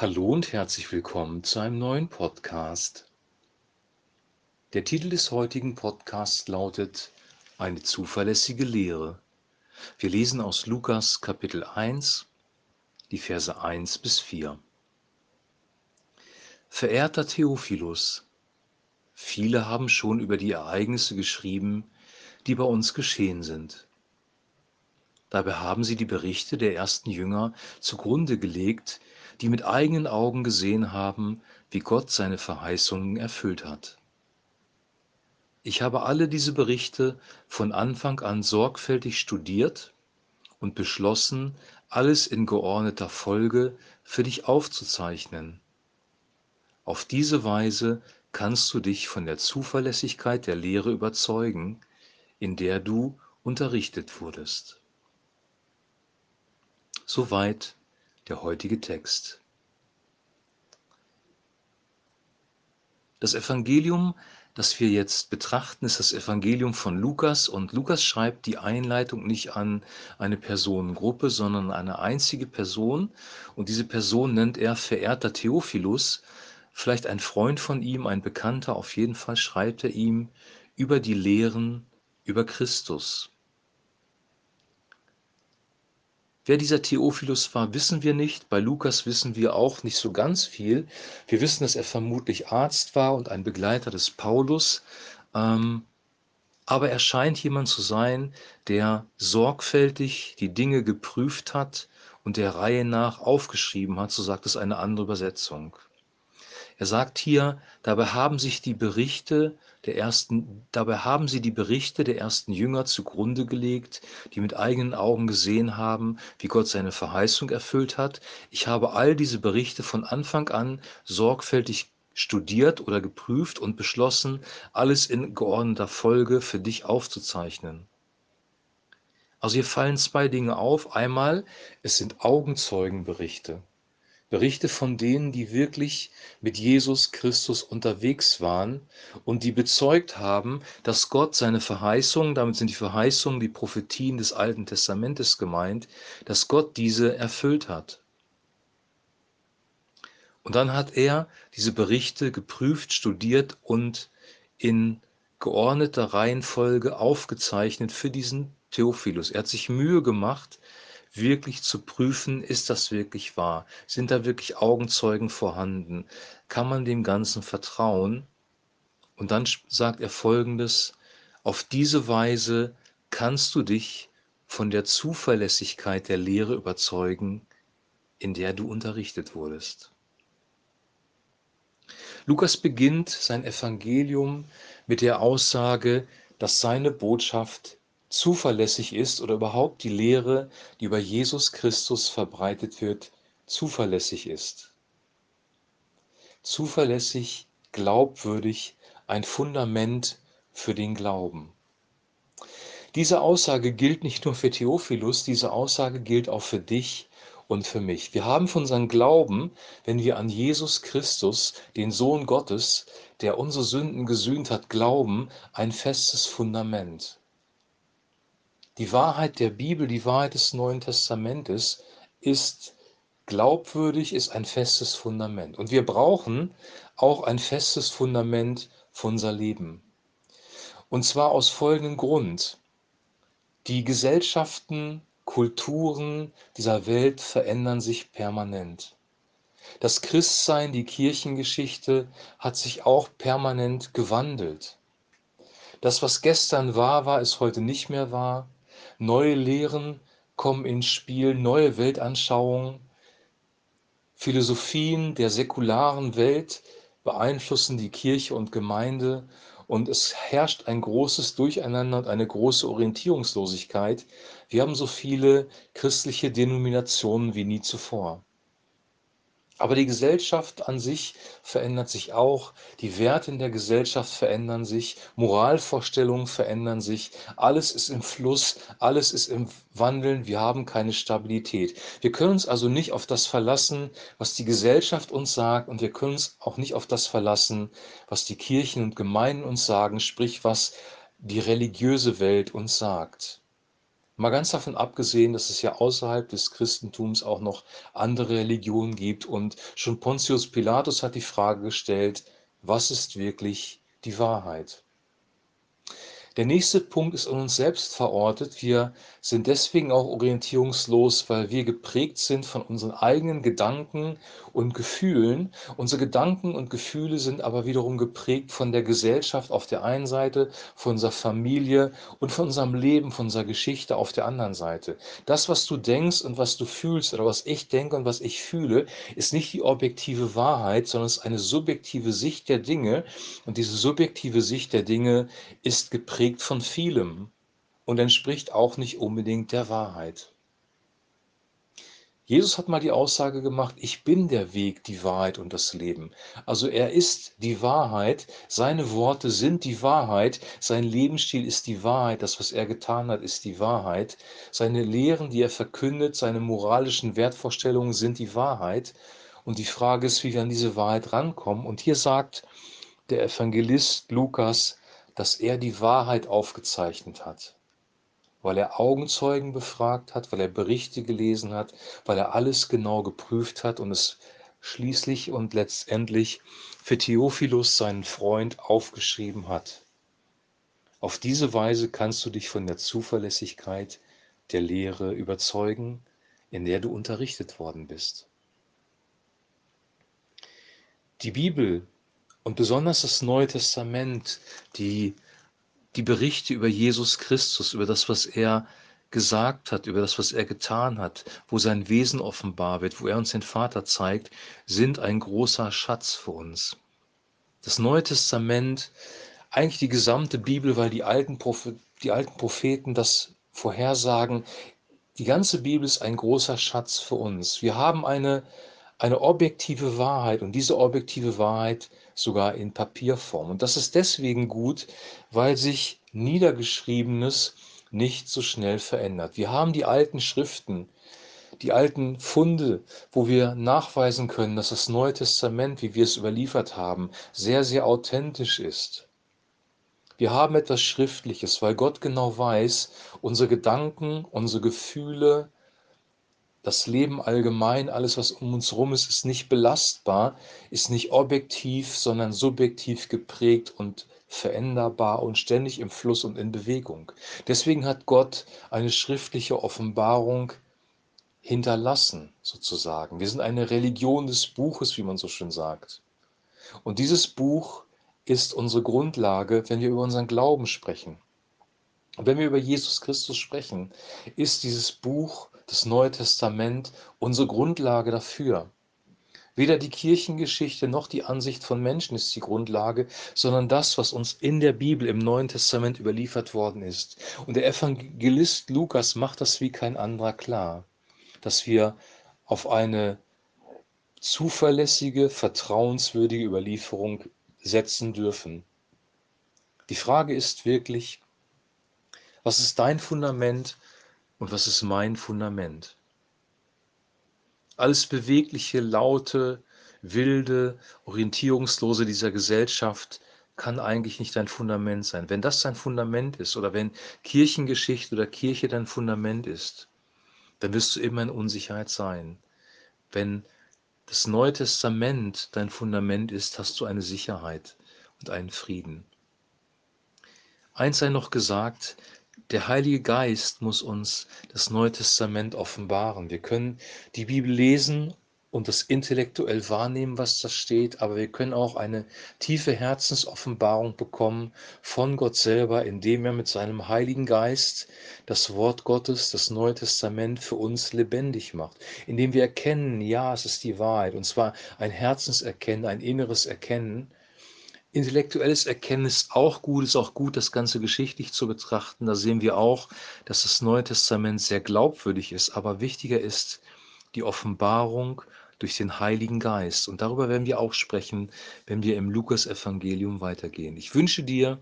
Hallo und herzlich willkommen zu einem neuen Podcast. Der Titel des heutigen Podcasts lautet Eine zuverlässige Lehre. Wir lesen aus Lukas Kapitel 1, die Verse 1 bis 4. Verehrter Theophilus, viele haben schon über die Ereignisse geschrieben, die bei uns geschehen sind. Dabei haben sie die Berichte der ersten Jünger zugrunde gelegt, die mit eigenen Augen gesehen haben, wie Gott seine Verheißungen erfüllt hat. Ich habe alle diese Berichte von Anfang an sorgfältig studiert und beschlossen, alles in geordneter Folge für dich aufzuzeichnen. Auf diese Weise kannst du dich von der Zuverlässigkeit der Lehre überzeugen, in der du unterrichtet wurdest. Soweit der heutige Text. Das Evangelium, das wir jetzt betrachten, ist das Evangelium von Lukas und Lukas schreibt die Einleitung nicht an eine Personengruppe, sondern an eine einzige Person und diese Person nennt er verehrter Theophilus, vielleicht ein Freund von ihm, ein Bekannter, auf jeden Fall schreibt er ihm über die Lehren über Christus. Wer dieser Theophilus war, wissen wir nicht. Bei Lukas wissen wir auch nicht so ganz viel. Wir wissen, dass er vermutlich Arzt war und ein Begleiter des Paulus. Ähm, aber er scheint jemand zu sein, der sorgfältig die Dinge geprüft hat und der Reihe nach aufgeschrieben hat, so sagt es eine andere Übersetzung. Er sagt hier, dabei haben sich die Berichte der ersten, dabei haben sie die Berichte der ersten Jünger zugrunde gelegt, die mit eigenen Augen gesehen haben, wie Gott seine Verheißung erfüllt hat. Ich habe all diese Berichte von Anfang an sorgfältig studiert oder geprüft und beschlossen, alles in geordneter Folge für dich aufzuzeichnen. Also hier fallen zwei Dinge auf. Einmal, es sind Augenzeugenberichte. Berichte von denen, die wirklich mit Jesus Christus unterwegs waren und die bezeugt haben, dass Gott seine Verheißungen, damit sind die Verheißungen, die Prophetien des Alten Testamentes gemeint, dass Gott diese erfüllt hat. Und dann hat er diese Berichte geprüft, studiert und in geordneter Reihenfolge aufgezeichnet für diesen Theophilus. Er hat sich Mühe gemacht, wirklich zu prüfen, ist das wirklich wahr? Sind da wirklich Augenzeugen vorhanden? Kann man dem Ganzen vertrauen? Und dann sagt er folgendes, auf diese Weise kannst du dich von der Zuverlässigkeit der Lehre überzeugen, in der du unterrichtet wurdest. Lukas beginnt sein Evangelium mit der Aussage, dass seine Botschaft zuverlässig ist oder überhaupt die Lehre, die über Jesus Christus verbreitet wird, zuverlässig ist. Zuverlässig, glaubwürdig, ein Fundament für den Glauben. Diese Aussage gilt nicht nur für Theophilus, diese Aussage gilt auch für dich und für mich. Wir haben von unserem Glauben, wenn wir an Jesus Christus, den Sohn Gottes, der unsere Sünden gesühnt hat, glauben, ein festes Fundament. Die Wahrheit der Bibel, die Wahrheit des Neuen Testamentes ist glaubwürdig, ist ein festes Fundament. Und wir brauchen auch ein festes Fundament für unser Leben. Und zwar aus folgendem Grund. Die Gesellschaften, Kulturen dieser Welt verändern sich permanent. Das Christsein, die Kirchengeschichte hat sich auch permanent gewandelt. Das, was gestern wahr war, ist heute nicht mehr wahr. Neue Lehren kommen ins Spiel, neue Weltanschauungen, Philosophien der säkularen Welt beeinflussen die Kirche und Gemeinde und es herrscht ein großes Durcheinander und eine große Orientierungslosigkeit. Wir haben so viele christliche Denominationen wie nie zuvor. Aber die Gesellschaft an sich verändert sich auch, die Werte in der Gesellschaft verändern sich, Moralvorstellungen verändern sich, alles ist im Fluss, alles ist im Wandeln, wir haben keine Stabilität. Wir können uns also nicht auf das verlassen, was die Gesellschaft uns sagt. Und wir können uns auch nicht auf das verlassen, was die Kirchen und Gemeinden uns sagen, sprich was die religiöse Welt uns sagt. Mal ganz davon abgesehen, dass es ja außerhalb des Christentums auch noch andere Religionen gibt und schon Pontius Pilatus hat die Frage gestellt, was ist wirklich die Wahrheit? Der nächste Punkt ist an uns selbst verortet. Wir sind deswegen auch orientierungslos, weil wir geprägt sind von unseren eigenen Gedanken und Gefühlen. Unsere Gedanken und Gefühle sind aber wiederum geprägt von der Gesellschaft auf der einen Seite, von unserer Familie und von unserem Leben, von unserer Geschichte auf der anderen Seite. Das, was du denkst und was du fühlst oder was ich denke und was ich fühle, ist nicht die objektive Wahrheit, sondern es ist eine subjektive Sicht der Dinge. Und diese subjektive Sicht der Dinge ist geprägt geprägt von vielem und entspricht auch nicht unbedingt der Wahrheit. Jesus hat mal die Aussage gemacht, ich bin der Weg, die Wahrheit und das Leben. Also er ist die Wahrheit, seine Worte sind die Wahrheit, sein Lebensstil ist die Wahrheit, das, was er getan hat, ist die Wahrheit, seine Lehren, die er verkündet, seine moralischen Wertvorstellungen sind die Wahrheit. Und die Frage ist, wie wir an diese Wahrheit rankommen. Und hier sagt der Evangelist Lukas, dass er die Wahrheit aufgezeichnet hat, weil er Augenzeugen befragt hat, weil er Berichte gelesen hat, weil er alles genau geprüft hat und es schließlich und letztendlich für Theophilus, seinen Freund, aufgeschrieben hat. Auf diese Weise kannst du dich von der Zuverlässigkeit der Lehre überzeugen, in der du unterrichtet worden bist. Die Bibel und besonders das Neue Testament, die, die Berichte über Jesus Christus, über das, was er gesagt hat, über das, was er getan hat, wo sein Wesen offenbar wird, wo er uns den Vater zeigt, sind ein großer Schatz für uns. Das Neue Testament, eigentlich die gesamte Bibel, weil die alten, die alten Propheten das vorhersagen, die ganze Bibel ist ein großer Schatz für uns. Wir haben eine, eine objektive Wahrheit und diese objektive Wahrheit sogar in Papierform. Und das ist deswegen gut, weil sich Niedergeschriebenes nicht so schnell verändert. Wir haben die alten Schriften, die alten Funde, wo wir nachweisen können, dass das Neue Testament, wie wir es überliefert haben, sehr, sehr authentisch ist. Wir haben etwas Schriftliches, weil Gott genau weiß, unsere Gedanken, unsere Gefühle, das Leben allgemein, alles, was um uns herum ist, ist nicht belastbar, ist nicht objektiv, sondern subjektiv geprägt und veränderbar und ständig im Fluss und in Bewegung. Deswegen hat Gott eine schriftliche Offenbarung hinterlassen, sozusagen. Wir sind eine Religion des Buches, wie man so schön sagt. Und dieses Buch ist unsere Grundlage, wenn wir über unseren Glauben sprechen. Und wenn wir über Jesus Christus sprechen, ist dieses Buch das Neue Testament unsere Grundlage dafür. Weder die Kirchengeschichte noch die Ansicht von Menschen ist die Grundlage, sondern das, was uns in der Bibel im Neuen Testament überliefert worden ist. Und der Evangelist Lukas macht das wie kein anderer klar, dass wir auf eine zuverlässige, vertrauenswürdige Überlieferung setzen dürfen. Die Frage ist wirklich, was ist dein Fundament und was ist mein Fundament? Alles bewegliche, laute, wilde, orientierungslose dieser Gesellschaft kann eigentlich nicht dein Fundament sein. Wenn das dein Fundament ist oder wenn Kirchengeschichte oder Kirche dein Fundament ist, dann wirst du immer in Unsicherheit sein. Wenn das Neue Testament dein Fundament ist, hast du eine Sicherheit und einen Frieden. Eins sei noch gesagt, der Heilige Geist muss uns das Neue Testament offenbaren. Wir können die Bibel lesen und das intellektuell wahrnehmen, was da steht, aber wir können auch eine tiefe Herzensoffenbarung bekommen von Gott selber, indem er mit seinem Heiligen Geist das Wort Gottes, das Neue Testament für uns lebendig macht, indem wir erkennen, ja, es ist die Wahrheit, und zwar ein Herzenserkennen, ein inneres Erkennen, Intellektuelles Erkennen ist auch gut, ist auch gut, das Ganze geschichtlich zu betrachten. Da sehen wir auch, dass das Neue Testament sehr glaubwürdig ist, aber wichtiger ist die Offenbarung durch den Heiligen Geist. Und darüber werden wir auch sprechen, wenn wir im Lukas-Evangelium weitergehen. Ich wünsche dir,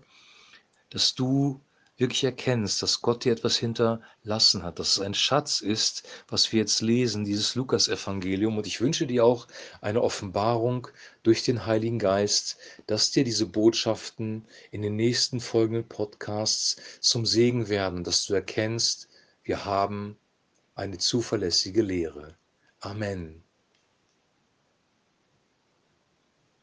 dass du wirklich erkennst, dass Gott dir etwas hinterlassen hat, dass es ein Schatz ist, was wir jetzt lesen, dieses Lukas-Evangelium. Und ich wünsche dir auch eine Offenbarung durch den Heiligen Geist, dass dir diese Botschaften in den nächsten folgenden Podcasts zum Segen werden, dass du erkennst, wir haben eine zuverlässige Lehre. Amen.